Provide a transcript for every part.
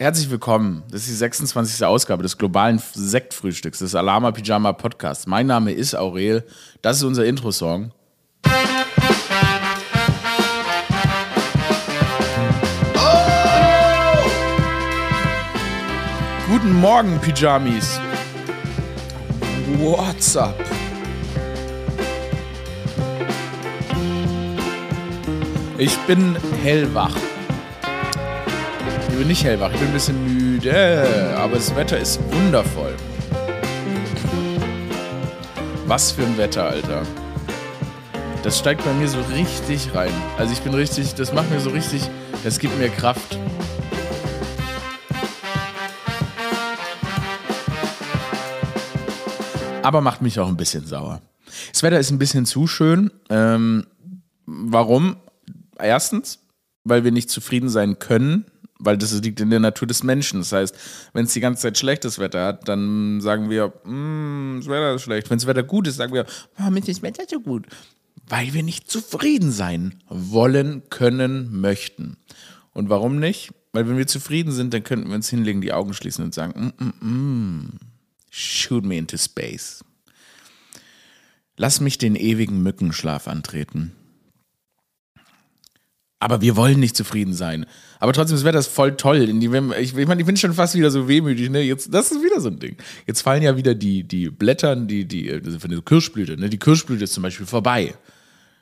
Herzlich willkommen. Das ist die 26. Ausgabe des globalen Sektfrühstücks des Alama Pyjama Podcasts. Mein Name ist Aurel. Das ist unser Intro-Song. Guten Morgen, Pyjamis. What's up? Ich bin hellwach. Ich bin nicht hellwach, ich bin ein bisschen müde, aber das Wetter ist wundervoll. Was für ein Wetter, Alter. Das steigt bei mir so richtig rein. Also ich bin richtig, das macht mir so richtig, das gibt mir Kraft. Aber macht mich auch ein bisschen sauer. Das Wetter ist ein bisschen zu schön. Ähm, warum? Erstens, weil wir nicht zufrieden sein können, weil das liegt in der Natur des Menschen. Das heißt, wenn es die ganze Zeit schlechtes Wetter hat, dann sagen wir, mm, das Wetter ist schlecht. Wenn das Wetter gut ist, sagen wir, warum ist das Wetter so gut? Weil wir nicht zufrieden sein wollen, können, möchten. Und warum nicht? Weil wenn wir zufrieden sind, dann könnten wir uns hinlegen, die Augen schließen und sagen, mm, mm, mm, shoot me into space. Lass mich den ewigen Mückenschlaf antreten. Aber wir wollen nicht zufrieden sein. Aber trotzdem, das Wetter ist voll toll. Ich, ich meine, ich bin schon fast wieder so wehmütig. Ne? Jetzt, das ist wieder so ein Ding. Jetzt fallen ja wieder die, die Blättern, die, die, das ist Kirschblüte. Ne? Die Kirschblüte ist zum Beispiel vorbei.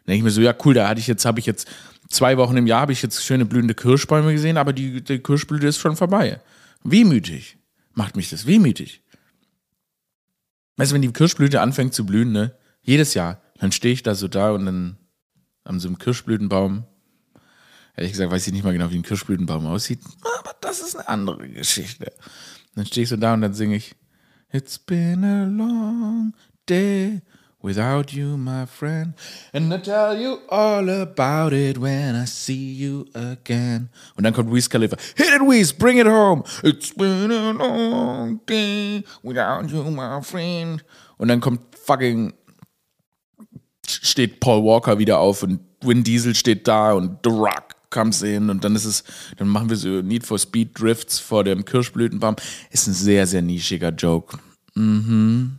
Da denke ich mir so, ja cool, da hatte ich jetzt, habe ich jetzt zwei Wochen im Jahr, habe ich jetzt schöne blühende Kirschbäume gesehen, aber die, die Kirschblüte ist schon vorbei. Wehmütig. Macht mich das wehmütig. Weißt du, wenn die Kirschblüte anfängt zu blühen, ne? Jedes Jahr, dann stehe ich da so da und dann an so einem Kirschblütenbaum Ehrlich gesagt weiß ich nicht mal genau, wie ein Kirschblütenbaum aussieht, aber das ist eine andere Geschichte. Dann stehe ich so da und dann singe ich It's been a long day without you, my friend. And I tell you all about it when I see you again. Und dann kommt Wiz Khalifa. Hit it, Wiz, bring it home. It's been a long day without you, my friend. Und dann kommt fucking steht Paul Walker wieder auf und Vin Diesel steht da und The Rock comes in und dann ist es, dann machen wir so Need for Speed Drifts vor dem Kirschblütenbaum. Ist ein sehr, sehr nischiger Joke. Mhm.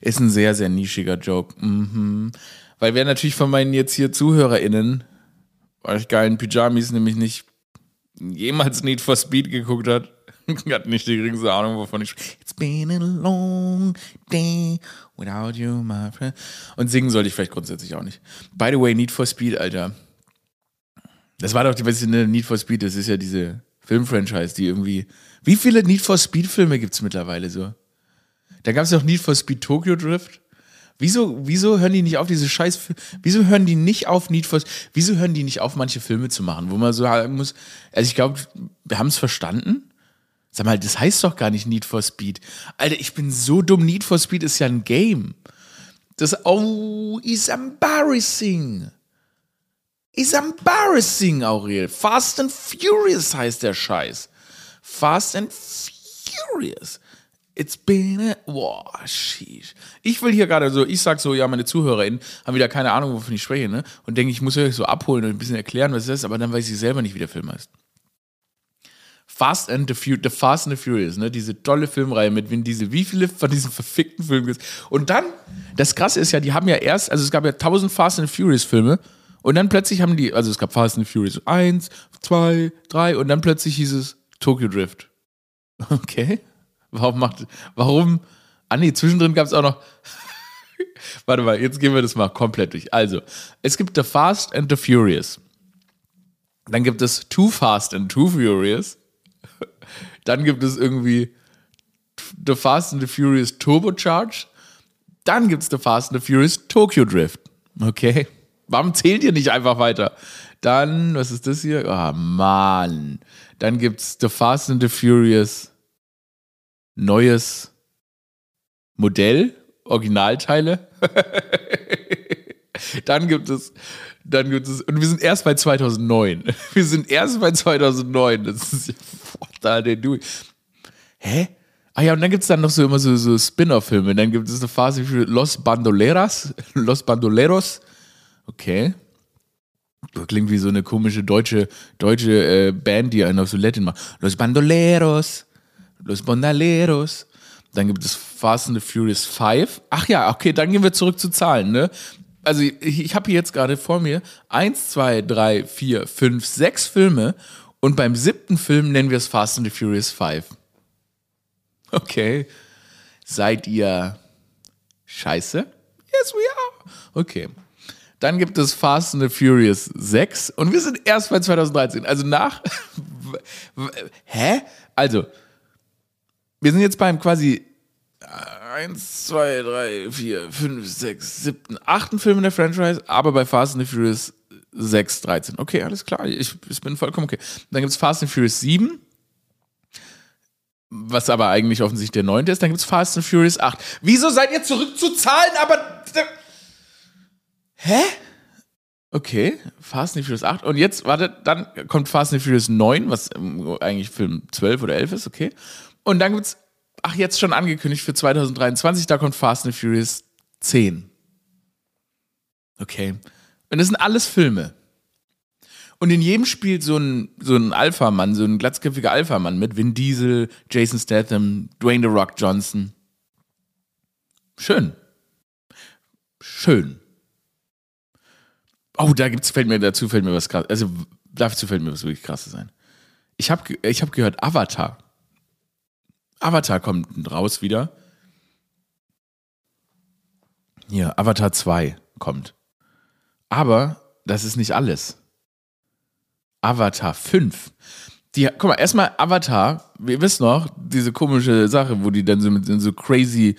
Ist ein sehr, sehr nischiger Joke. Mhm. Weil wer natürlich von meinen jetzt hier ZuhörerInnen, euch geilen Pyjamis nämlich nicht jemals Need for Speed geguckt hat, hat nicht die geringste Ahnung, wovon ich spreche. It's been a long day without you, my friend. Und singen sollte ich vielleicht grundsätzlich auch nicht. By the way, Need for Speed, Alter. Das war doch, die, ist denn Need for Speed? Das ist ja diese Filmfranchise, die irgendwie. Wie viele Need for Speed-Filme gibt es mittlerweile so? Da gab es doch Need for Speed Tokyo Drift. Wieso, wieso hören die nicht auf, diese Scheiß. Wieso hören die nicht auf, Need for Wieso hören die nicht auf, manche Filme zu machen, wo man so sagen muss. Also, ich glaube, wir haben es verstanden. Sag mal, das heißt doch gar nicht Need for Speed. Alter, ich bin so dumm. Need for Speed ist ja ein Game. Das, oh, is embarrassing. Is embarrassing, Aurel. Fast and Furious heißt der Scheiß. Fast and Furious. It's been a. Boah, sheesh. Ich will hier gerade so, ich sag so, ja, meine ZuhörerInnen haben wieder keine Ahnung, wovon ich spreche, ne? Und denke, ich muss euch so abholen und ein bisschen erklären, was das ist, aber dann weiß ich selber nicht, wie der Film heißt. Fast and the, Fu the Fast and the Furious, ne? Diese tolle Filmreihe mit Vin Diesel. Wie viele von diesen verfickten Filmen gibt es? Und dann, das Krasse ist ja, die haben ja erst, also es gab ja tausend Fast and Furious Filme und dann plötzlich haben die, also es gab Fast and Furious 1, 2, 3 und dann plötzlich hieß es Tokyo Drift. Okay. Warum macht, warum? Ah nee, zwischendrin gab es auch noch. Warte mal, jetzt gehen wir das mal komplett durch. Also, es gibt The Fast and the Furious. Dann gibt es Too Fast and Too Furious. Dann gibt es irgendwie The Fast and the Furious Turbocharge. Dann gibt es The Fast and the Furious Tokyo Drift. Okay. Warum zählt ihr nicht einfach weiter? Dann, was ist das hier? Ah, oh, Mann. Dann gibt's The Fast and the Furious neues Modell, Originalteile. dann gibt es, dann gibt es, und wir sind erst bei 2009. Wir sind erst bei 2009. Das ist, what the hell do Hä? Ah ja, und dann gibt es dann noch so immer so, so Spin-off-Filme. Dann gibt es eine Phase für Los Bandoleras, Los Bandoleros. Okay. Das klingt wie so eine komische deutsche, deutsche äh, Band, die einen auf so Latin macht. Los Bandoleros, Los Bandoleros. Dann gibt es Fast and the Furious 5. Ach ja, okay, dann gehen wir zurück zu Zahlen, ne? Also ich, ich habe hier jetzt gerade vor mir eins, zwei, drei, vier, fünf, sechs Filme und beim siebten Film nennen wir es Fast and the Furious 5. Okay. Seid ihr scheiße? Yes, we are. Okay. Dann gibt es Fast and the Furious 6 und wir sind erst bei 2013. Also nach. Hä? Also, wir sind jetzt beim quasi 1, 2, 3, 4, 5, 6, 7, 8. Film in der Franchise, aber bei Fast and the Furious 6, 13. Okay, alles klar. Ich, ich bin vollkommen okay. Dann gibt es Fast and Furious 7 was aber eigentlich offensichtlich der neunte ist. Dann gibt es Fast and Furious 8. Wieso seid ihr zurück zu Zahlen, aber. Hä? Okay, Fast and Furious 8. Und jetzt, warte, dann kommt Fast and Furious 9, was ähm, eigentlich Film 12 oder 11 ist, okay. Und dann gibt es, ach, jetzt schon angekündigt für 2023, da kommt Fast and Furious 10. Okay. Und das sind alles Filme. Und in jedem spielt so ein, so ein Alpha-Mann, so ein glatzköpfiger Alpha-Mann mit Vin Diesel, Jason Statham, Dwayne The Rock Johnson. Schön. Schön. Oh, da gibt's, fällt mir dazu, fällt mir was krass. Also dazu fällt mir was wirklich krasses ein. Ich habe ich hab gehört, Avatar. Avatar kommt raus wieder. Hier, Avatar 2 kommt. Aber das ist nicht alles. Avatar 5. Die, guck mal, erstmal Avatar, wir wissen noch, diese komische Sache, wo die dann so mit so crazy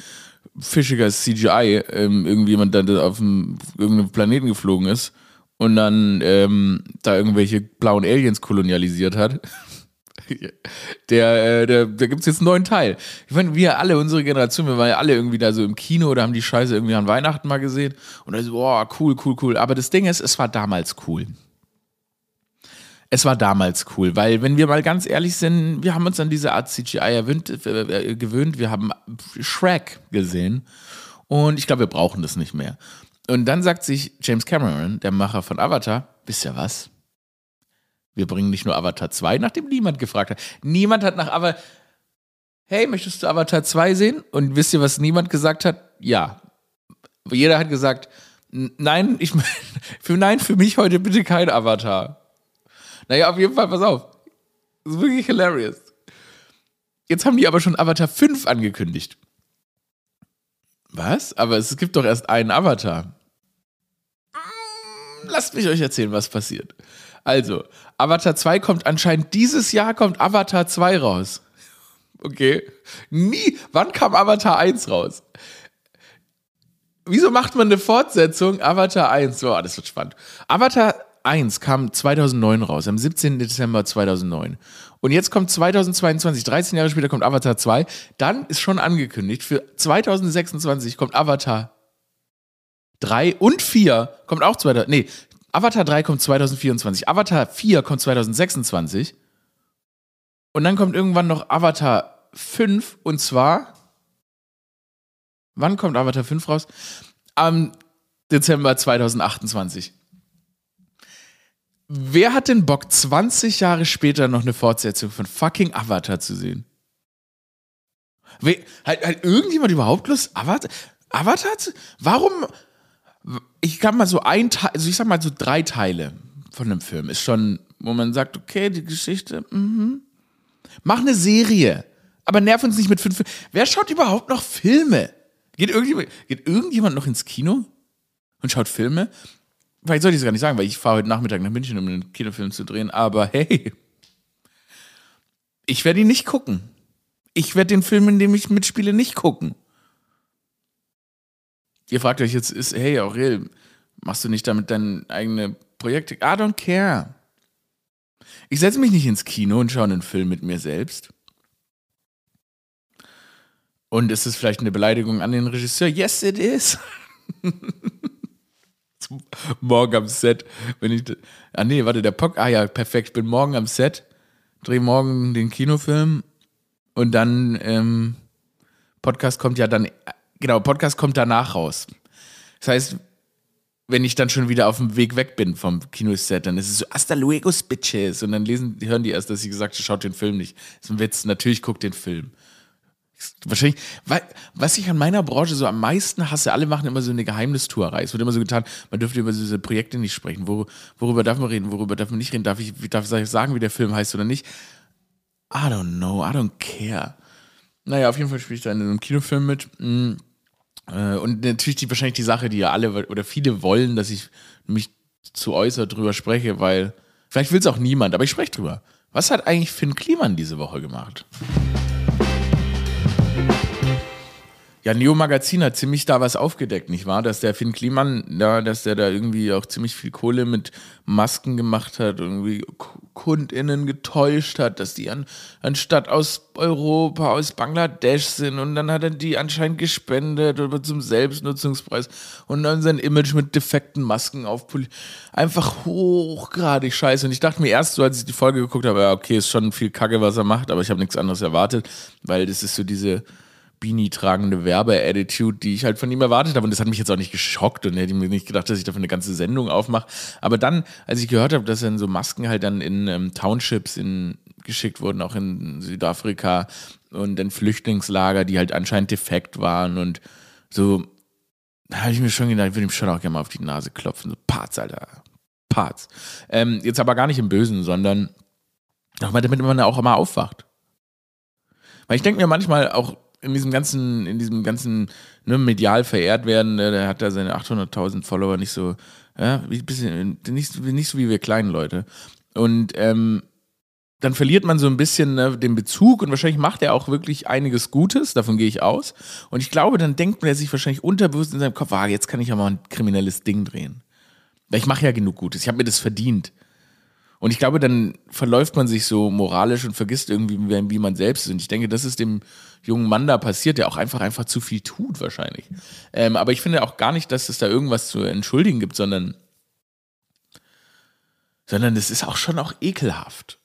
fischiger CGI ähm, irgendjemand dann auf einem, irgendeinem Planeten geflogen ist und dann ähm, da irgendwelche blauen Aliens kolonialisiert hat. der, äh, der, da gibt es jetzt einen neuen Teil. Ich meine, wir alle, unsere Generation, wir waren ja alle irgendwie da so im Kino oder haben die Scheiße irgendwie an Weihnachten mal gesehen und dann so, boah, cool, cool, cool. Aber das Ding ist, es war damals cool es war damals cool, weil wenn wir mal ganz ehrlich sind, wir haben uns an diese Art CGI äh, gewöhnt, wir haben Shrek gesehen und ich glaube, wir brauchen das nicht mehr. Und dann sagt sich James Cameron, der Macher von Avatar, wisst ihr was? Wir bringen nicht nur Avatar 2, nachdem niemand gefragt hat. Niemand hat nach Avatar, hey, möchtest du Avatar 2 sehen? Und wisst ihr, was niemand gesagt hat? Ja. Jeder hat gesagt, nein, ich, für, nein, für mich heute bitte kein Avatar. Naja, auf jeden Fall, pass auf. Das ist wirklich hilarious. Jetzt haben die aber schon Avatar 5 angekündigt. Was? Aber es gibt doch erst einen Avatar. Lasst mich euch erzählen, was passiert. Also, Avatar 2 kommt anscheinend dieses Jahr kommt Avatar 2 raus. Okay. Nie. Wann kam Avatar 1 raus? Wieso macht man eine Fortsetzung Avatar 1? So, oh, das wird spannend. Avatar 1 kam 2009 raus, am 17. Dezember 2009. Und jetzt kommt 2022, 13 Jahre später kommt Avatar 2. Dann ist schon angekündigt, für 2026 kommt Avatar 3 und 4 kommt auch 2000, nee, Avatar 3 kommt 2024, Avatar 4 kommt 2026. Und dann kommt irgendwann noch Avatar 5 und zwar, wann kommt Avatar 5 raus? Am Dezember 2028. Wer hat den Bock, 20 Jahre später noch eine Fortsetzung von fucking Avatar zu sehen? Wer, hat, hat irgendjemand überhaupt Lust, Avatar, Avatar zu, Warum? Ich kann mal so ein Teil, also ich sag mal so drei Teile von einem Film ist schon, wo man sagt, okay, die Geschichte, mhm. Mach eine Serie, aber nerv uns nicht mit fünf. Wer schaut überhaupt noch Filme? Geht irgendjemand, geht irgendjemand noch ins Kino und schaut Filme? Vielleicht sollte ich es gar nicht sagen, weil ich fahre heute Nachmittag nach München, um einen Kinofilm zu drehen, aber hey, ich werde ihn nicht gucken. Ich werde den Film, in dem ich mitspiele, nicht gucken. Ihr fragt euch jetzt, ist, hey Aurel, machst du nicht damit deine eigene Projekte? I don't care. Ich setze mich nicht ins Kino und schaue einen Film mit mir selbst. Und ist es vielleicht eine Beleidigung an den Regisseur? Yes, it is. morgen am Set. Wenn ich, ah nee, warte, der Pock, ah ja, perfekt, bin morgen am Set, drehe morgen den Kinofilm und dann ähm, Podcast kommt ja dann, genau, Podcast kommt danach raus. Das heißt, wenn ich dann schon wieder auf dem Weg weg bin vom Kinoset, dann ist es so, hasta luego, Bitches. Und dann lesen, hören die erst, dass ich gesagt habe, schaut den Film nicht. Das ist ein Witz, natürlich guckt den Film. Wahrscheinlich, was ich an meiner Branche so am meisten hasse, alle machen immer so eine Geheimnistuerei. Es wird immer so getan, man dürfte über diese Projekte nicht sprechen. Wor, worüber darf man reden, worüber darf man nicht reden? Darf ich, darf ich sagen, wie der Film heißt oder nicht? I don't know, I don't care. Naja, auf jeden Fall spiele ich da in einem Kinofilm mit. Mm, äh, und natürlich die, wahrscheinlich die Sache, die ja alle oder viele wollen, dass ich mich zu äußert drüber spreche, weil vielleicht will es auch niemand, aber ich spreche drüber. Was hat eigentlich Finn Kliman diese Woche gemacht? thank you. Ja, Neo Magazin hat ziemlich da was aufgedeckt, nicht wahr? Dass der Finn Kliman, ja, dass der da irgendwie auch ziemlich viel Kohle mit Masken gemacht hat, irgendwie KundInnen getäuscht hat, dass die an, anstatt aus Europa, aus Bangladesch sind und dann hat er die anscheinend gespendet oder zum Selbstnutzungspreis und dann sein Image mit defekten Masken aufpoliert. Einfach hochgradig scheiße. Und ich dachte mir erst so, als ich die Folge geguckt habe, ja, okay, ist schon viel Kacke, was er macht, aber ich habe nichts anderes erwartet, weil das ist so diese Beanie-tragende Werbe-Attitude, die ich halt von ihm erwartet habe. Und das hat mich jetzt auch nicht geschockt und hätte mir nicht gedacht, dass ich dafür eine ganze Sendung aufmache. Aber dann, als ich gehört habe, dass dann so Masken halt dann in ähm, Townships in, geschickt wurden, auch in Südafrika und in Flüchtlingslager, die halt anscheinend defekt waren und so, da habe ich mir schon gedacht, ich würde ihm schon auch gerne mal auf die Nase klopfen. So Parts, Alter. Parts. Ähm, jetzt aber gar nicht im Bösen, sondern auch mal, damit man auch immer aufwacht. Weil ich denke mir manchmal auch, in diesem ganzen, in diesem ganzen ne, medial verehrt werden, ne, der hat da seine 800.000 Follower nicht so, ja, bisschen, nicht, nicht so wie wir kleinen Leute. Und ähm, dann verliert man so ein bisschen ne, den Bezug und wahrscheinlich macht er auch wirklich einiges Gutes, davon gehe ich aus. Und ich glaube, dann denkt man sich wahrscheinlich unterbewusst in seinem Kopf, ah, jetzt kann ich ja mal ein kriminelles Ding drehen. Ich mache ja genug Gutes, ich habe mir das verdient. Und ich glaube, dann verläuft man sich so moralisch und vergisst irgendwie, wie man selbst ist. Und ich denke, das ist dem jungen Mann da passiert, der auch einfach einfach zu viel tut wahrscheinlich. Ähm, aber ich finde auch gar nicht, dass es da irgendwas zu entschuldigen gibt, sondern sondern es ist auch schon auch ekelhaft.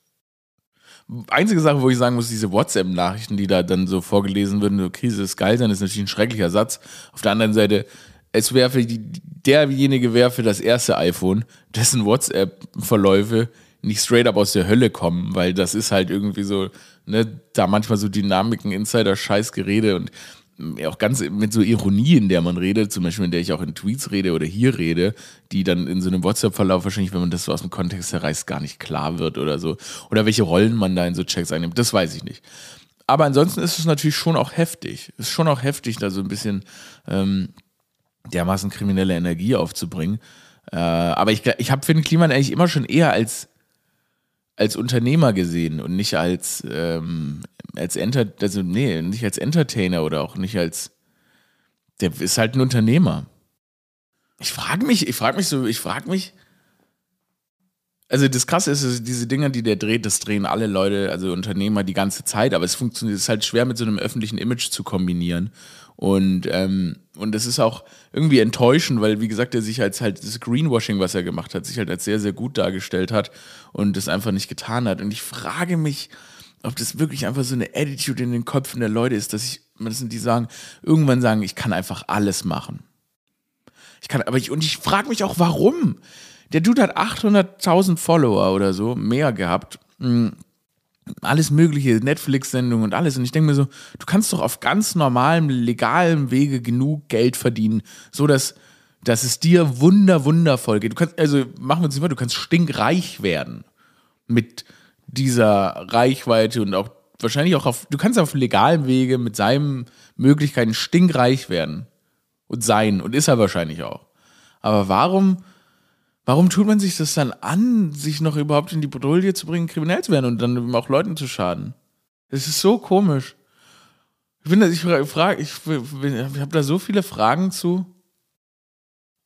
Einzige Sache, wo ich sagen muss, diese WhatsApp-Nachrichten, die da dann so vorgelesen würden, so Krise ist geil sein, ist natürlich ein schrecklicher Satz. Auf der anderen Seite, es die, derjenige für das erste iPhone, dessen WhatsApp-Verläufe nicht straight up aus der Hölle kommen, weil das ist halt irgendwie so, ne, da manchmal so Dynamiken, Insider-Scheiß-Gerede und auch ganz mit so Ironie, in der man redet, zum Beispiel in der ich auch in Tweets rede oder hier rede, die dann in so einem WhatsApp-Verlauf wahrscheinlich, wenn man das so aus dem Kontext herreißt, gar nicht klar wird oder so. Oder welche Rollen man da in so Checks einnimmt, das weiß ich nicht. Aber ansonsten ist es natürlich schon auch heftig. Ist schon auch heftig, da so ein bisschen ähm, dermaßen kriminelle Energie aufzubringen. Äh, aber ich, ich habe Finn Kliman eigentlich immer schon eher als als Unternehmer gesehen und nicht als, ähm, als Enter also nee, nicht als Entertainer oder auch nicht als der ist halt ein Unternehmer. Ich frage mich, ich frage mich so, ich frage mich, also das Krasse ist, diese Dinger, die der dreht, das drehen alle Leute, also Unternehmer die ganze Zeit, aber es funktioniert, es ist halt schwer mit so einem öffentlichen Image zu kombinieren. Und, ähm, und das ist auch irgendwie enttäuschend, weil, wie gesagt, er sich als halt das Greenwashing, was er gemacht hat, sich halt als sehr, sehr gut dargestellt hat und das einfach nicht getan hat. Und ich frage mich, ob das wirklich einfach so eine Attitude in den Köpfen der Leute ist, dass ich, das sind die sagen, irgendwann sagen, ich kann einfach alles machen. Ich kann, aber ich, und ich frage mich auch, warum? Der Dude hat 800.000 Follower oder so, mehr gehabt. Hm alles mögliche, Netflix-Sendungen und alles. Und ich denke mir so, du kannst doch auf ganz normalem, legalem Wege genug Geld verdienen, so dass, dass es dir wunder, wundervoll geht. Du kannst, also machen wir uns mal, du kannst stinkreich werden mit dieser Reichweite und auch wahrscheinlich auch auf, du kannst auf legalem Wege mit seinen Möglichkeiten stinkreich werden und sein und ist er wahrscheinlich auch. Aber warum Warum tut man sich das dann an, sich noch überhaupt in die Bredouille zu bringen, kriminell zu werden und dann auch Leuten zu schaden? Das ist so komisch. Ich finde, ich frage, ich, ich habe da so viele Fragen zu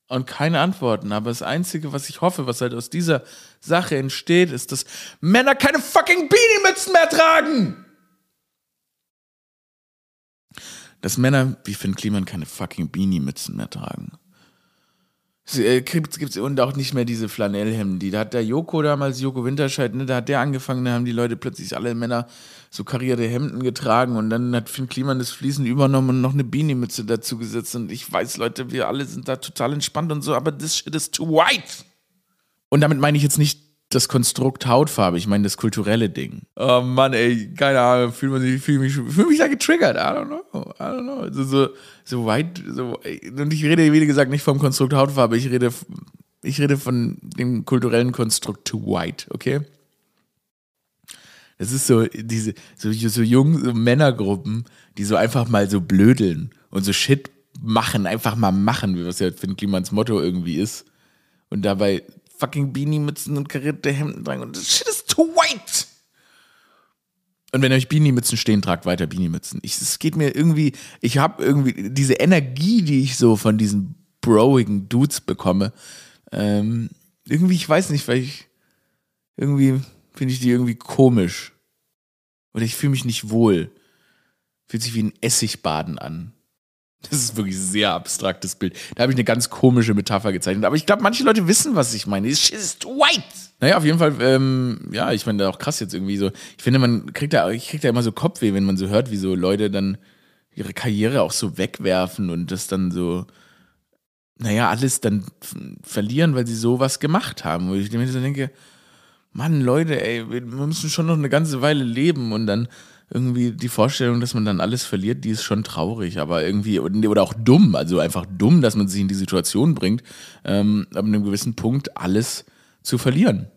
und keine Antworten. Aber das Einzige, was ich hoffe, was halt aus dieser Sache entsteht, ist, dass Männer keine fucking Beanie-Mützen mehr tragen. Dass Männer wie Finn Kliman keine fucking Beanie-Mützen mehr tragen. Äh, gibt's, und auch nicht mehr diese Flanellhemden. Die, da hat der Joko damals, Joko Winterscheid, ne, da hat der angefangen, da haben die Leute plötzlich alle Männer so karierte Hemden getragen und dann hat Finn Kliman das Fließen übernommen und noch eine Beanie-Mütze dazu gesetzt. Und ich weiß, Leute, wir alle sind da total entspannt und so, aber this shit is too white. Und damit meine ich jetzt nicht das Konstrukt Hautfarbe, ich meine das kulturelle Ding. Oh Mann, ey, keine Ahnung, fühlt man sich, fühle mich, fühl mich da getriggert. I don't know, I don't know. Also so, so weit, so, und ich rede, wie gesagt, nicht vom Konstrukt Hautfarbe, ich rede, ich rede von dem kulturellen Konstrukt to white, okay? Das ist so, diese, so, so jungen so Männergruppen, die so einfach mal so blödeln und so Shit machen, einfach mal machen, was ja Finn Klimans Motto irgendwie ist. Und dabei fucking Beanie-Mützen und karierte Hemden tragen. Und das shit ist too white. Und wenn euch Beanie-Mützen stehen, tragt weiter Beanie-Mützen. Es geht mir irgendwie, ich habe irgendwie diese Energie, die ich so von diesen broigen Dudes bekomme. Ähm, irgendwie, ich weiß nicht, weil ich irgendwie finde ich die irgendwie komisch. Oder ich fühle mich nicht wohl. Fühlt sich wie ein Essigbaden an. Das ist wirklich ein sehr abstraktes Bild. Da habe ich eine ganz komische Metapher gezeichnet. Aber ich glaube, manche Leute wissen, was ich meine. Shit is white. Naja, auf jeden Fall, ähm, ja, ich meine, auch krass jetzt irgendwie so. Ich finde, man kriegt da, ich krieg da immer so Kopfweh, wenn man so hört, wie so Leute dann ihre Karriere auch so wegwerfen und das dann so, naja, alles dann verlieren, weil sie sowas gemacht haben. Wo ich mir denke, Mann, Leute, ey, wir müssen schon noch eine ganze Weile leben und dann irgendwie die Vorstellung, dass man dann alles verliert, die ist schon traurig, aber irgendwie, oder auch dumm, also einfach dumm, dass man sich in die Situation bringt, ähm, ab einem gewissen Punkt alles zu verlieren.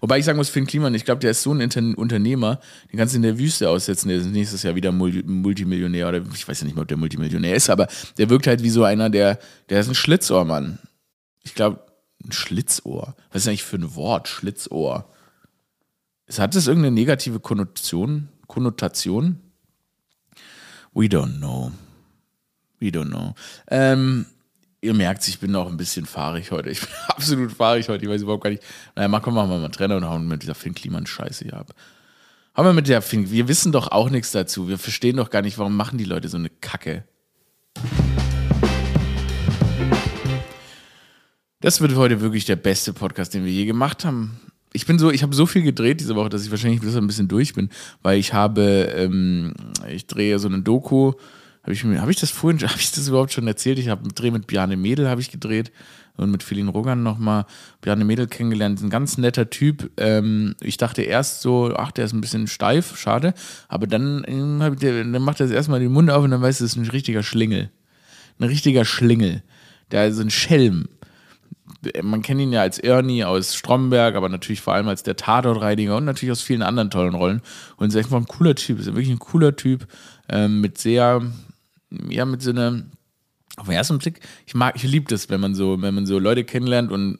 Wobei ich sagen muss, Finn Kliman, ich glaube, der ist so ein Unternehmer, den kannst du in der Wüste aussetzen, der ist nächstes Jahr wieder Multimillionär oder ich weiß ja nicht mehr, ob der Multimillionär ist, aber der wirkt halt wie so einer, der, der ist ein Schlitzohrmann. Ich glaube, ein Schlitzohr. Was ist eigentlich für ein Wort, Schlitzohr? Hat das irgendeine negative Konnotation? Konnotation? We don't know. We don't know. Ähm, ihr merkt, ich bin auch ein bisschen fahrig heute. Ich bin absolut fahrig heute. Ich weiß überhaupt gar nicht. Naja, mal kommen wir mal Trainer und hauen mit dieser Finn Kliman Scheiße hier ab. Haben wir mit der Finn, wir wissen doch auch nichts dazu. Wir verstehen doch gar nicht, warum machen die Leute so eine Kacke. Das wird heute wirklich der beste Podcast, den wir je gemacht haben ich bin so, ich habe so viel gedreht diese Woche, dass ich wahrscheinlich bis ein bisschen durch bin, weil ich habe, ähm, ich drehe so eine Doku. Habe ich, hab ich das vorhin, habe ich das überhaupt schon erzählt? Ich habe einen Dreh mit Bjarne Mädel habe ich gedreht und mit Philin Rogan nochmal Bjarne Mädel kennengelernt. Ein ganz netter Typ. Ähm, ich dachte erst so, ach, der ist ein bisschen steif, schade. Aber dann, ähm, dann macht er erstmal den Mund auf und dann weiß, es ist ein richtiger Schlingel. Ein richtiger Schlingel. Der ist ein Schelm man kennt ihn ja als Ernie aus Stromberg, aber natürlich vor allem als der Tatortreiniger und natürlich aus vielen anderen tollen Rollen. Und ist einfach ein cooler Typ, ist wirklich ein cooler Typ ähm, mit sehr, ja, mit so einer, auf den ersten Blick, ich mag, ich liebe das, wenn man so, wenn man so Leute kennenlernt und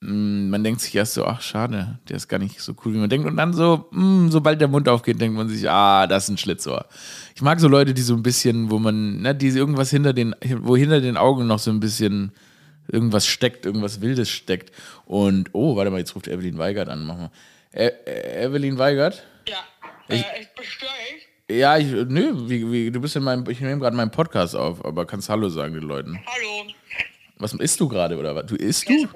mh, mm, man denkt sich erst so, ach schade, der ist gar nicht so cool, wie man denkt. Und dann so, mh, mm, sobald der Mund aufgeht, denkt man sich, ah, das ist ein Schlitzohr. Ich mag so Leute, die so ein bisschen, wo man, ne, die irgendwas hinter den, wo hinter den Augen noch so ein bisschen irgendwas steckt, irgendwas Wildes steckt. Und, oh, warte mal, jetzt ruft Evelyn Weigert an. Mach mal. E Evelyn Weigert? Ja, ich, äh, ich bestöre ich? Ja, ich, nö, wie, wie, du bist in meinem, ich nehme gerade meinen Podcast auf, aber kannst Hallo sagen den Leuten. Hallo. Was isst du gerade, oder was? Du isst du?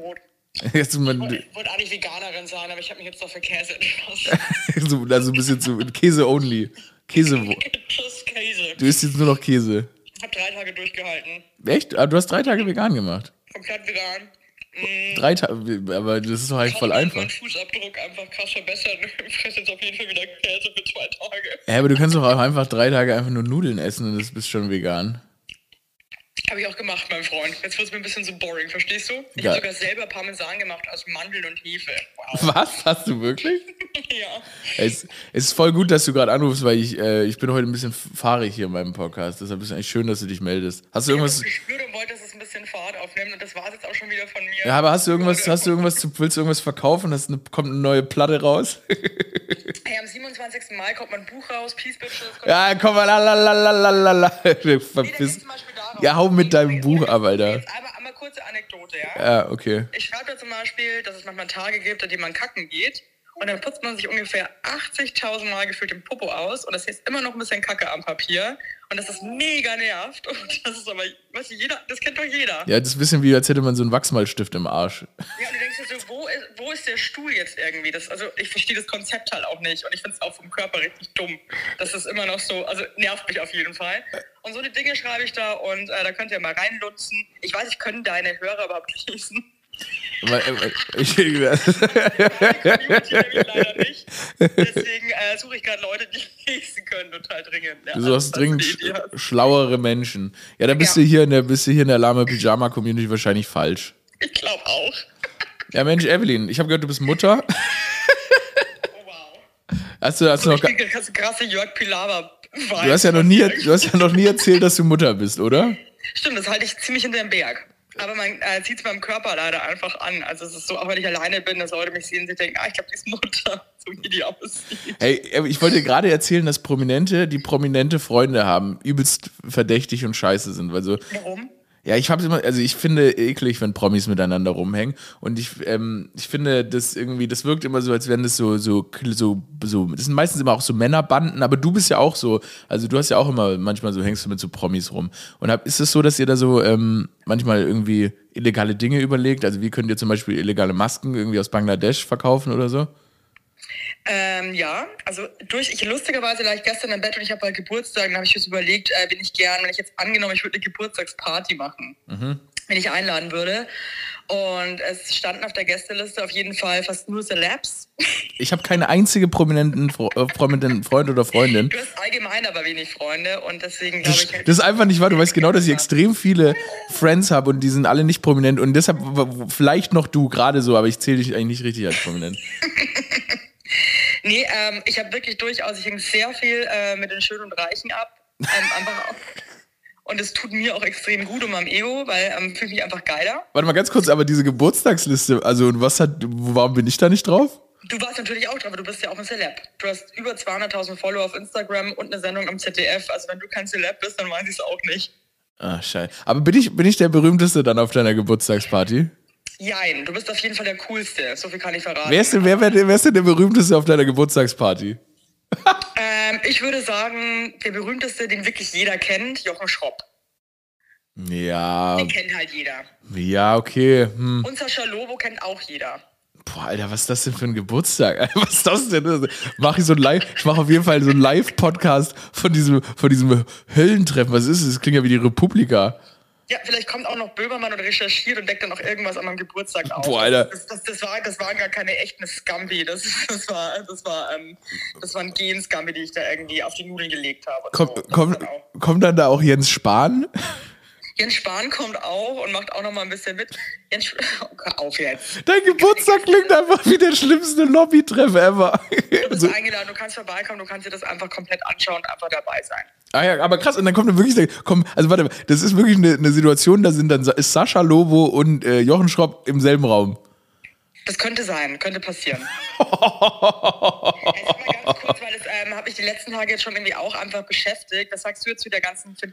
Jetzt, man, ich wollte wollt eigentlich Veganerin sein, aber ich habe mich jetzt doch für Käse entschlossen. also ein bisschen zu Käse only. Käse. Käse. Du isst jetzt nur noch Käse. Ich habe drei Tage durchgehalten. Echt? Ah, du hast drei Tage vegan gemacht? Komplett vegan. Mhm. Drei Tage, aber das ist doch eigentlich voll einfach. Ich Fußabdruck einfach krass verbessern. Ich fresse jetzt auf jeden Fall wieder Käse für zwei Tage. Ja, aber du kannst doch auch einfach drei Tage einfach nur Nudeln essen und das bist schon vegan. Habe ich auch gemacht, mein Freund. Jetzt wird es mir ein bisschen so boring, verstehst du? Ich habe sogar selber Parmesan gemacht aus Mandeln und Hefe. Wow. Was? Hast du wirklich? ja. Es, es, ist voll gut, dass du gerade anrufst, weil ich, äh, ich bin heute ein bisschen fahrig hier in meinem Podcast. Deshalb ist es eigentlich schön, dass du dich meldest. Hast du irgendwas. Ich und wollte, dass es bisschen Fahrt aufnehmen und das war es jetzt auch schon wieder von mir. Ja, aber hast du irgendwas, hast du irgendwas, willst du irgendwas verkaufen? Eine, kommt eine neue Platte raus? hey, am 27. Mai kommt mein Buch raus, Peace Bitches. Ja, komm mal, lalalala. Verpiss. Nee, ja, hau mit deinem Buch ab, Alter. Jetzt einmal, einmal kurze Anekdote, ja? Ja, okay. Ich schreibe da zum Beispiel, dass es manchmal Tage gibt, an denen man kacken geht. Und dann putzt man sich ungefähr 80.000 Mal gefühlt den Popo aus und das ist immer noch ein bisschen Kacke am Papier und das ist mega nervt und das ist aber, weißt du, jeder, das kennt doch jeder. Ja, das ist ein bisschen wie, als hätte man so einen Wachsmalstift im Arsch. Ja, und du denkst dir so, wo ist, wo ist der Stuhl jetzt irgendwie? Das, also ich verstehe das Konzept halt auch nicht und ich finde es auch vom Körper richtig dumm. Das ist immer noch so, also nervt mich auf jeden Fall. Und so eine Dinge schreibe ich da und äh, da könnt ihr mal reinlutzen. Ich weiß, ich können deine Hörer überhaupt lesen. Äh, ich, leider nicht. Deswegen äh, suche ich gerade Leute, die lesen können, total dringend. Ja, du suchst dringend sch schlauere Menschen. Ja, da bist ja. du hier in der bist du hier in der Lama Pyjama Community wahrscheinlich falsch. Ich glaube auch. Ja, Mensch, Evelyn, ich habe gehört, du bist Mutter. Oh wow. Hast du, hast du noch krasse Jörg Pilawa. Du hast ja noch nie, du hast ja noch nie erzählt, dass du Mutter bist, oder? Stimmt, das halte ich ziemlich hinter dem Berg. Aber man äh, zieht es beim Körper leider einfach an. Also es ist so, auch wenn ich alleine bin, dass Leute mich sehen, sie denken, ah, ich glaube, die ist Mutter, so wie die aussieht. Hey, ich wollte dir gerade erzählen, dass Prominente, die prominente Freunde haben, übelst verdächtig und scheiße sind. Weil so, Warum? Ja, ich habe immer, also ich finde eklig, wenn Promis miteinander rumhängen. Und ich, ähm, ich finde, das irgendwie, das wirkt immer so, als wären das so, so, so, so, das sind meistens immer auch so Männerbanden, aber du bist ja auch so, also du hast ja auch immer, manchmal so hängst du mit so Promis rum. Und hab, ist es so, dass ihr da so ähm, manchmal irgendwie illegale Dinge überlegt? Also wie könnt ihr zum Beispiel illegale Masken irgendwie aus Bangladesch verkaufen oder so? Ähm, ja, also durch, ich lustigerweise lag ich gestern im Bett und ich habe halt Geburtstag, dann habe ich mir überlegt, äh, bin ich gern, wenn ich jetzt angenommen, ich würde eine Geburtstagsparty machen, mhm. wenn ich einladen würde. Und es standen auf der Gästeliste auf jeden Fall fast nur Celebs. Ich habe keine einzige prominenten, äh, prominenten Freund oder Freundin. Du hast allgemein aber wenig Freunde und deswegen glaube ich. Halt das ist einfach nicht wahr. Du weißt genau, dass ich extrem viele Friends habe und die sind alle nicht prominent und deshalb vielleicht noch du gerade so, aber ich zähle dich eigentlich nicht richtig als prominent. Nee, ähm, ich habe wirklich durchaus, ich hänge sehr viel äh, mit den Schönen und Reichen ab. Ähm, einfach auch. Und es tut mir auch extrem gut um mein Ego, weil ähm, fühle mich einfach geiler. Warte mal ganz kurz, aber diese Geburtstagsliste, also was hat, warum bin ich da nicht drauf? Du warst natürlich auch drauf, aber du bist ja auch ein Celeb. Du hast über 200.000 Follower auf Instagram und eine Sendung am ZDF. Also wenn du kein Celeb bist, dann weiß ich es auch nicht. Ah, scheiße. Aber bin ich, bin ich der berühmteste dann auf deiner Geburtstagsparty? Jein, du bist auf jeden Fall der Coolste. So viel kann ich verraten. Wer ist denn, wer, wer, wer ist denn der berühmteste auf deiner Geburtstagsparty? ähm, ich würde sagen, der berühmteste, den wirklich jeder kennt, Jochen Schropp. Ja. Den kennt halt jeder. Ja, okay. Hm. Und Sascha Lobo kennt auch jeder. Boah, Alter, was ist das denn für ein Geburtstag? Was ist das denn? Mach ich so ein Live, ich mache auf jeden Fall so einen Live-Podcast von diesem, von diesem Höllentreffen. Was ist das? Das klingt ja wie die Republika. Ja, vielleicht kommt auch noch Böhmermann und recherchiert und deckt dann noch irgendwas an meinem Geburtstag auf. Boah, Alter. Das, das, das, war, das waren gar keine echten Scambi. Das, das, war, das, war, ähm, das waren Gen-Scambi, die ich da irgendwie auf die Nudeln gelegt habe. Kommt, so. kommt, dann kommt dann da auch Jens Spahn? Jens Spahn kommt auch und macht auch noch mal ein bisschen mit. Jens oh, auf jetzt. Dein Geburtstag klingt einfach wie der schlimmste Lobbytreff ever. Du bist eingeladen, du kannst vorbeikommen, du kannst dir das einfach komplett anschauen und einfach dabei sein. Ah ja, aber krass, und dann kommt dann wirklich, komm, also warte mal, das ist wirklich eine, eine Situation, da sind dann ist Sascha Lobo und äh, Jochen Schropp im selben Raum. Das könnte sein, könnte passieren. jetzt mal ganz kurz, weil das ähm, habe ich die letzten Tage jetzt schon irgendwie auch einfach beschäftigt. Was sagst du jetzt zu der ganzen Finn?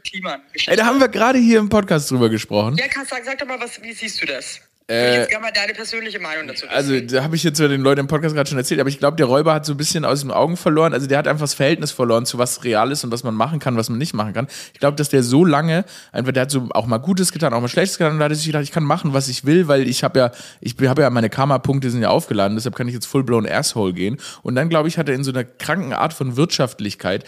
Ey, da haben wir gerade hier im Podcast drüber gesprochen. Ja, sag, sag doch mal, was, wie siehst du das? Äh, jetzt gerne mal deine persönliche Meinung dazu. Also, da habe ich jetzt den Leuten im Podcast gerade schon erzählt, aber ich glaube, der Räuber hat so ein bisschen aus den Augen verloren. Also, der hat einfach das Verhältnis verloren zu was real ist und was man machen kann, was man nicht machen kann. Ich glaube, dass der so lange, einfach, der hat so auch mal Gutes getan, auch mal Schlechtes getan und da hat er sich gedacht, ich kann machen, was ich will, weil ich habe ja, ich habe ja meine Karma-Punkte sind ja aufgeladen, deshalb kann ich jetzt full-blown Asshole gehen. Und dann, glaube ich, hat er in so einer kranken Art von Wirtschaftlichkeit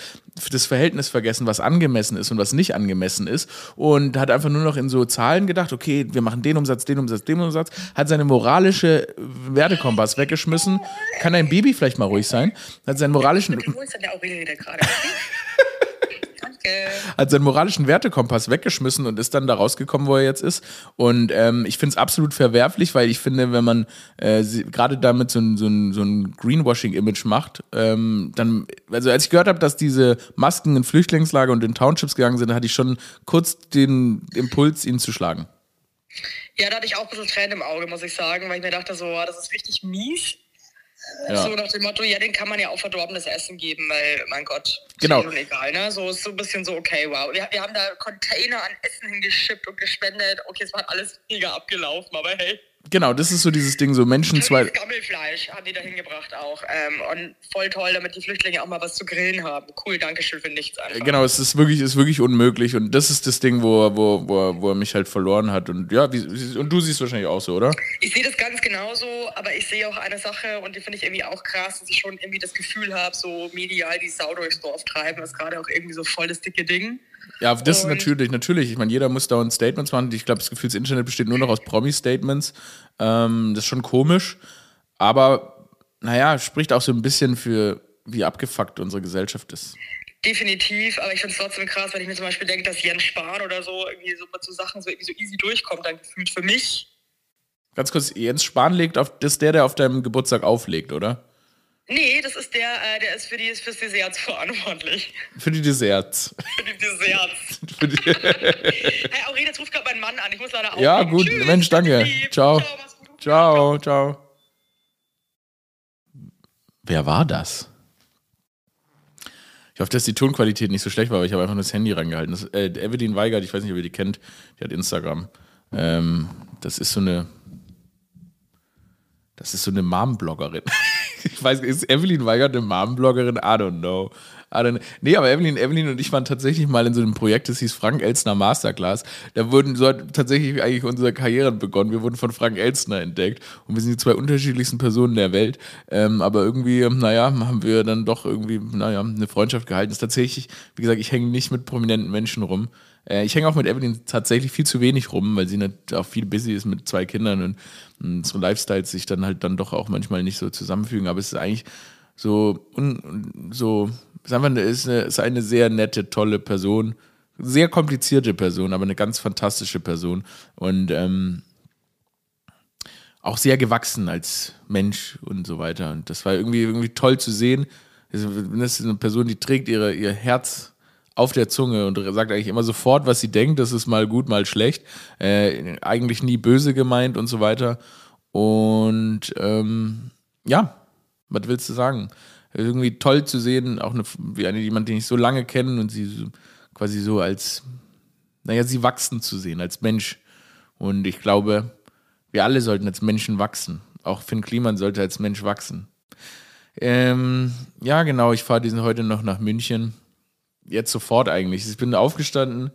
das Verhältnis vergessen, was angemessen ist und was nicht angemessen ist und hat einfach nur noch in so Zahlen gedacht, okay, wir machen den Umsatz, den Umsatz, den Umsatz, hat seine moralische Wertekompass weggeschmissen. Kann ein Baby vielleicht mal ruhig sein? Hat seinen moralischen. Hat seinen moralischen Wertekompass weggeschmissen und ist dann da rausgekommen, wo er jetzt ist. Und ähm, ich finde es absolut verwerflich, weil ich finde, wenn man äh, gerade damit so ein, so ein, so ein Greenwashing-Image macht, ähm, dann, also als ich gehört habe, dass diese Masken in Flüchtlingslager und in Townships gegangen sind, hatte ich schon kurz den Impuls, ihn zu schlagen. Ja, da hatte ich auch ein bisschen Tränen im Auge, muss ich sagen, weil ich mir dachte, so, das ist richtig mies. Ja. So nach dem Motto, ja, den kann man ja auch verdorbenes Essen geben, weil, mein Gott, genau. ist egal, ne? So ist so ein bisschen so, okay, wow. Wir, wir haben da Container an Essen hingeschippt und gespendet. Okay, es war alles mega abgelaufen, aber hey. Genau, das ist so dieses Ding, so Menschen zwei. Gammelfleisch haben die da hingebracht auch. Ähm, und voll toll, damit die Flüchtlinge auch mal was zu grillen haben. Cool, danke schön für nichts einfach. Genau, es ist wirklich, ist wirklich unmöglich und das ist das Ding, wo, er- wo, wo, wo er mich halt verloren hat. Und ja, wie, und du siehst wahrscheinlich auch so, oder? Ich sehe das ganz genauso, aber ich sehe auch eine Sache und die finde ich irgendwie auch krass, dass ich schon irgendwie das Gefühl habe, so medial die Sau durchs Dorf treiben, ist gerade auch irgendwie so voll das dicke Ding. Ja, das ist Und- natürlich, natürlich. Ich meine, jeder muss dauernd Statements machen. Ich glaube, das Gefühl, das Internet besteht nur noch aus Promi-Statements. Ähm, das ist schon komisch. Aber, naja, spricht auch so ein bisschen für, wie abgefuckt unsere Gesellschaft ist. Definitiv, aber ich finde es trotzdem krass, wenn ich mir zum Beispiel denke, dass Jens Spahn oder so irgendwie so mit so Sachen so, irgendwie so easy durchkommt, dann gefühlt für mich. Ganz kurz, Jens Spahn legt auf, das ist der, der auf deinem Geburtstag auflegt, oder? Nee, das ist der, äh, der ist für die fürs Desserts verantwortlich. Für die Desserts. Für die Desserts. Für die Hey, Aurel, jetzt ruft gerade mein Mann an. Ich muss leider ja, auflegen. gut. Tschüss, Mensch, danke. Ciao. gut. Ciao, ciao. Wer war das? Ich hoffe, dass die Tonqualität nicht so schlecht war, aber ich habe einfach nur das Handy rangehalten. Das, äh, Evelyn Weigert, ich weiß nicht, ob ihr die kennt, die hat Instagram. Ähm, das ist so eine. Das ist so eine Mom-Bloggerin. ich weiß, ist Evelyn Weigert eine Mom-Bloggerin? I don't know. I don't, nee, aber Evelyn, Evelyn und ich waren tatsächlich mal in so einem Projekt, das hieß Frank Elstner Masterclass. Da wurden, so hat tatsächlich eigentlich unsere Karrieren begonnen. Wir wurden von Frank Elstner entdeckt und wir sind die zwei unterschiedlichsten Personen der Welt. Ähm, aber irgendwie, naja, haben wir dann doch irgendwie, naja, eine Freundschaft gehalten. Ist tatsächlich, wie gesagt, ich hänge nicht mit prominenten Menschen rum. Äh, ich hänge auch mit Evelyn tatsächlich viel zu wenig rum, weil sie nicht auch viel busy ist mit zwei Kindern und so Lifestyles sich dann halt dann doch auch manchmal nicht so zusammenfügen. Aber es ist eigentlich so, un, so, ist einfach eine, ist, eine, ist eine sehr nette, tolle Person. Sehr komplizierte Person, aber eine ganz fantastische Person. Und ähm, auch sehr gewachsen als Mensch und so weiter. Und das war irgendwie, irgendwie toll zu sehen. Das ist eine Person, die trägt ihre, ihr Herz auf der Zunge und sagt eigentlich immer sofort, was sie denkt. Das ist mal gut, mal schlecht. Äh, eigentlich nie böse gemeint und so weiter. Und ähm, ja, was willst du sagen? Irgendwie toll zu sehen, auch eine, wie eine, jemand, den ich so lange kenne und sie so, quasi so als, naja, sie wachsen zu sehen, als Mensch. Und ich glaube, wir alle sollten als Menschen wachsen. Auch Finn Kliman sollte als Mensch wachsen. Ähm, ja, genau, ich fahre diesen heute noch nach München. Jetzt sofort eigentlich. Ich bin aufgestanden.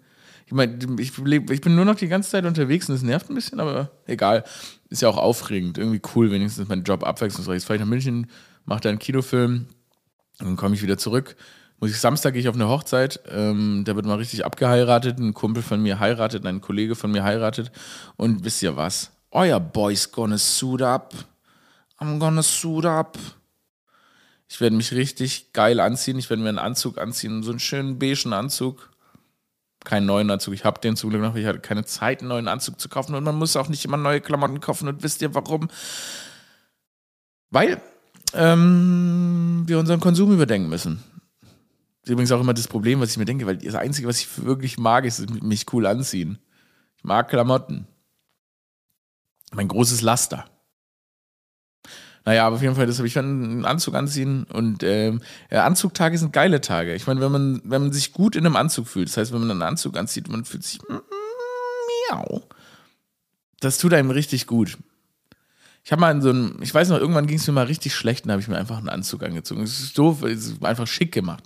Ich meine, ich, ich bin nur noch die ganze Zeit unterwegs und es nervt ein bisschen, aber egal. Ist ja auch aufregend. Irgendwie cool, wenigstens mein Job abwechslungsreich. Jetzt fahre ich nach München, mache da einen Kinofilm, dann komme ich wieder zurück. Muss ich Samstag gehe ich auf eine Hochzeit. Ähm, da wird mal richtig abgeheiratet. Ein Kumpel von mir heiratet, ein Kollege von mir heiratet. Und wisst ihr was? Euer Boy's gonna suit up. I'm gonna suit up. Ich werde mich richtig geil anziehen. Ich werde mir einen Anzug anziehen, so einen schönen beigen Anzug. Keinen neuen Anzug. Ich habe den zum Glück noch. Ich hatte keine Zeit, einen neuen Anzug zu kaufen. Und man muss auch nicht immer neue Klamotten kaufen. Und wisst ihr warum? Weil ähm, wir unseren Konsum überdenken müssen. Das ist übrigens auch immer das Problem, was ich mir denke, weil das Einzige, was ich wirklich mag, ist mich cool anziehen. Ich mag Klamotten. Mein großes Laster. Naja, aber auf jeden Fall, das habe ich dann einen Anzug anziehen und ähm, ja, Anzugtage sind geile Tage. Ich meine, wenn man, wenn man sich gut in einem Anzug fühlt, das heißt, wenn man einen Anzug anzieht, man fühlt sich mm, miau. Das tut einem richtig gut. Ich habe mal in so einem, ich weiß noch, irgendwann ging es mir mal richtig schlecht und habe ich mir einfach einen Anzug angezogen. Es ist doof, es ist einfach schick gemacht.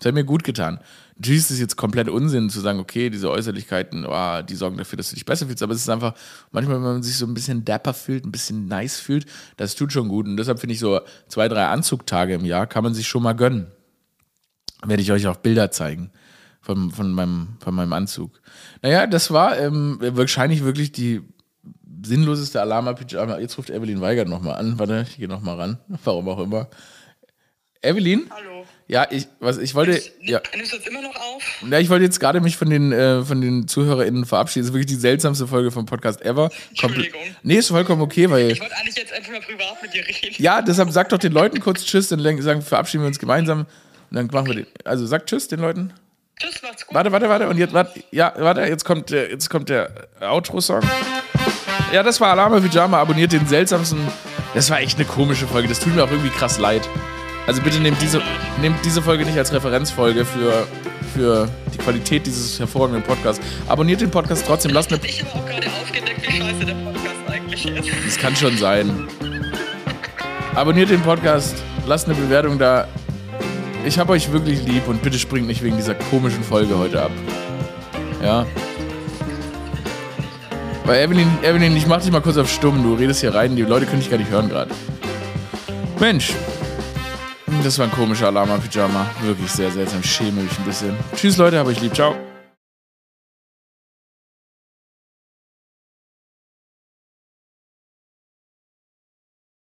Das hat mir gut getan. Natürlich ist jetzt komplett Unsinn zu sagen, okay, diese Äußerlichkeiten, oh, die sorgen dafür, dass du dich besser fühlst, aber es ist einfach, manchmal, wenn man sich so ein bisschen dapper fühlt, ein bisschen nice fühlt, das tut schon gut. Und deshalb finde ich so zwei, drei Anzugtage im Jahr kann man sich schon mal gönnen. Werde ich euch auch Bilder zeigen von, von, meinem, von meinem Anzug. Naja, das war ähm, wahrscheinlich wirklich die sinnloseste Alarma-Pyjama. Jetzt ruft Evelyn Weigert nochmal an. Warte, ich gehe nochmal ran. Warum auch immer. Evelyn? Hallo. Ja, ich, was, ich wollte, ja, Nimmst du jetzt immer noch auf? ja, ich wollte jetzt gerade mich von den, äh, von den ZuhörerInnen verabschieden. Das ist wirklich die seltsamste Folge vom Podcast ever. Entschuldigung. Nee, ist vollkommen okay, weil, Ich wollte eigentlich jetzt einfach mal privat mit dir reden. ja, deshalb sag doch den Leuten kurz Tschüss, dann sagen, verabschieden wir uns gemeinsam. Und dann machen wir den, also sag Tschüss den Leuten. Tschüss, macht's gut. Warte, warte, warte. Und jetzt, warte, ja, warte, jetzt kommt der, jetzt kommt der Outro-Song. Ja, das war Alarme Pyjama. Abonniert den seltsamsten. Das war echt eine komische Folge. Das tut mir auch irgendwie krass leid. Also bitte nehmt diese, nehmt diese Folge nicht als Referenzfolge für, für die Qualität dieses hervorragenden Podcasts. Abonniert den Podcast trotzdem. Lasst eine, Ich habe auch gerade aufgedeckt, wie scheiße der Podcast eigentlich ist. Das kann schon sein. Abonniert den Podcast, lasst eine Bewertung da. Ich hab euch wirklich lieb und bitte springt nicht wegen dieser komischen Folge heute ab. Ja. Weil Evelyn, Evelyn, ich mach dich mal kurz auf stumm. Du redest hier rein, die Leute können dich gar nicht hören gerade. Mensch. Das war ein komischer Alarma-Pyjama. Wirklich sehr seltsam. Ich schäme mich ein bisschen. Tschüss, Leute, hab euch lieb. Ciao.